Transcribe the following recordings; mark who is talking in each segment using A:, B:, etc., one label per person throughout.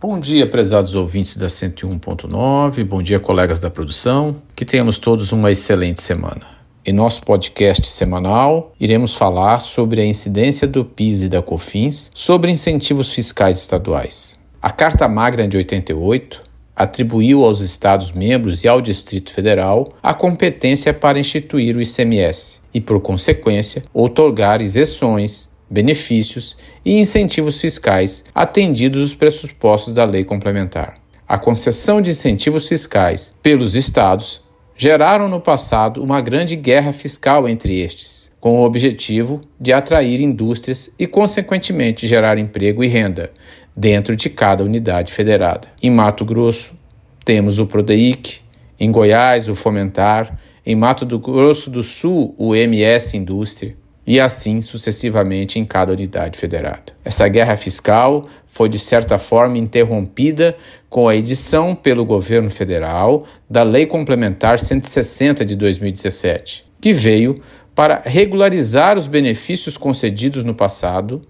A: Bom dia, prezados ouvintes da 101.9, bom dia, colegas da produção. Que tenhamos todos uma excelente semana. Em nosso podcast semanal, iremos falar sobre a incidência do PIS e da COFINS sobre incentivos fiscais estaduais. A Carta Magna de 88 atribuiu aos Estados-membros e ao Distrito Federal a competência para instituir o ICMS e, por consequência, outorgar isenções, benefícios e incentivos fiscais atendidos os pressupostos da lei complementar. A concessão de incentivos fiscais pelos estados geraram no passado uma grande guerra fiscal entre estes, com o objetivo de atrair indústrias e, consequentemente, gerar emprego e renda dentro de cada unidade federada. Em Mato Grosso, temos o Prodeic, em Goiás, o Fomentar, em Mato Grosso do Sul, o MS Indústria e assim sucessivamente em cada unidade federada. Essa guerra fiscal foi de certa forma interrompida com a edição pelo governo federal da Lei Complementar 160 de 2017, que veio para regularizar os benefícios concedidos no passado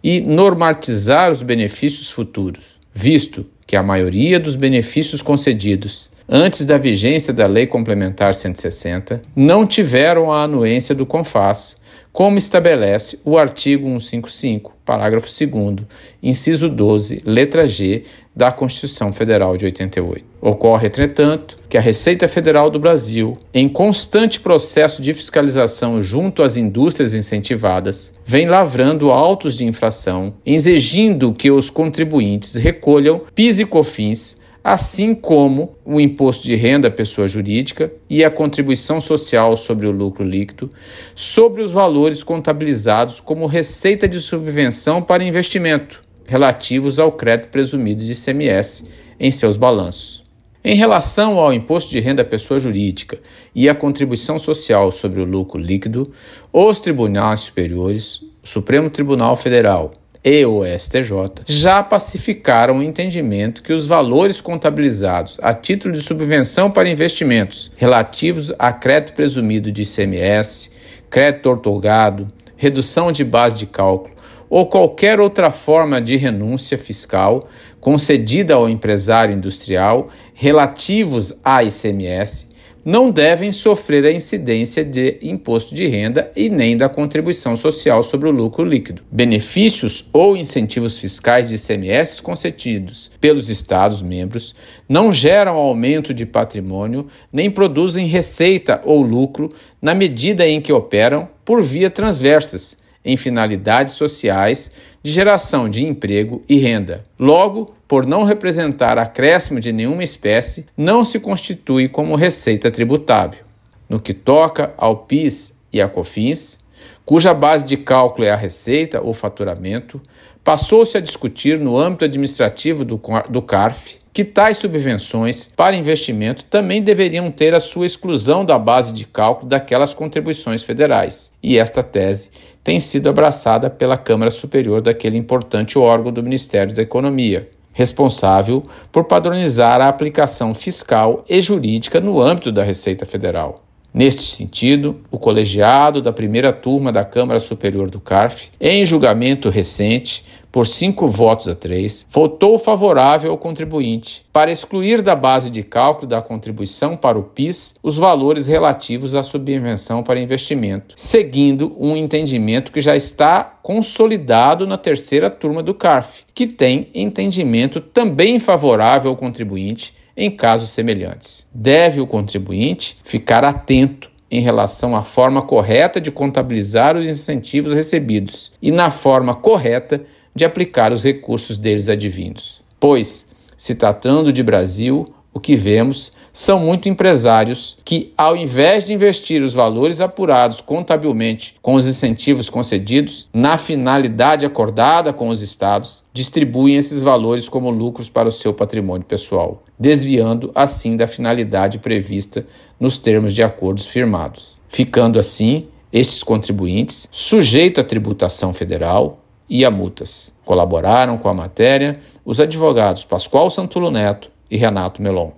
A: e normatizar os benefícios futuros, visto que a maioria dos benefícios concedidos antes da vigência da Lei Complementar 160 não tiveram a anuência do CONFAS como estabelece o artigo 155, parágrafo 2, inciso 12, letra G da Constituição Federal de 88. Ocorre, entretanto, que a Receita Federal do Brasil, em constante processo de fiscalização junto às indústrias incentivadas, vem lavrando autos de infração, exigindo que os contribuintes recolham PIS e COFINS assim como o imposto de renda à pessoa jurídica e a contribuição social sobre o lucro líquido, sobre os valores contabilizados como receita de subvenção para investimento, relativos ao crédito presumido de ICMS em seus balanços. Em relação ao imposto de renda à pessoa jurídica e à contribuição social sobre o lucro líquido, os tribunais superiores, o Supremo Tribunal Federal e o STJ já pacificaram o entendimento que os valores contabilizados a título de subvenção para investimentos relativos a crédito presumido de ICMS, crédito ortogado, redução de base de cálculo ou qualquer outra forma de renúncia fiscal concedida ao empresário industrial relativos a ICMS não devem sofrer a incidência de imposto de renda e nem da contribuição social sobre o lucro líquido. Benefícios ou incentivos fiscais de ICMS concedidos pelos Estados-membros não geram aumento de patrimônio nem produzem receita ou lucro na medida em que operam por via transversas em finalidades sociais de geração de emprego e renda. Logo, por não representar acréscimo de nenhuma espécie, não se constitui como receita tributável. No que toca ao PIS e a COFINS, cuja base de cálculo é a receita ou faturamento, passou-se a discutir no âmbito administrativo do, do CARF que tais subvenções para investimento também deveriam ter a sua exclusão da base de cálculo daquelas contribuições federais. E esta tese tem sido abraçada pela Câmara Superior daquele importante órgão do Ministério da Economia, responsável por padronizar a aplicação fiscal e jurídica no âmbito da Receita Federal. Neste sentido, o colegiado da primeira turma da Câmara Superior do CARF, em julgamento recente, por cinco votos a três, votou favorável ao contribuinte. Para excluir da base de cálculo da contribuição para o PIS os valores relativos à subvenção para investimento, seguindo um entendimento que já está consolidado na terceira turma do CARF, que tem entendimento também favorável ao contribuinte em casos semelhantes. Deve o contribuinte ficar atento em relação à forma correta de contabilizar os incentivos recebidos e na forma correta de aplicar os recursos deles advindos. Pois, se tratando de Brasil, o que vemos são muito empresários que, ao invés de investir os valores apurados contabilmente com os incentivos concedidos, na finalidade acordada com os estados, distribuem esses valores como lucros para o seu patrimônio pessoal, desviando assim da finalidade prevista nos termos de acordos firmados. Ficando assim, estes contribuintes sujeitos à tributação federal e a multas. Colaboraram com a matéria os advogados Pascoal Santulo Neto, e Renato Melon.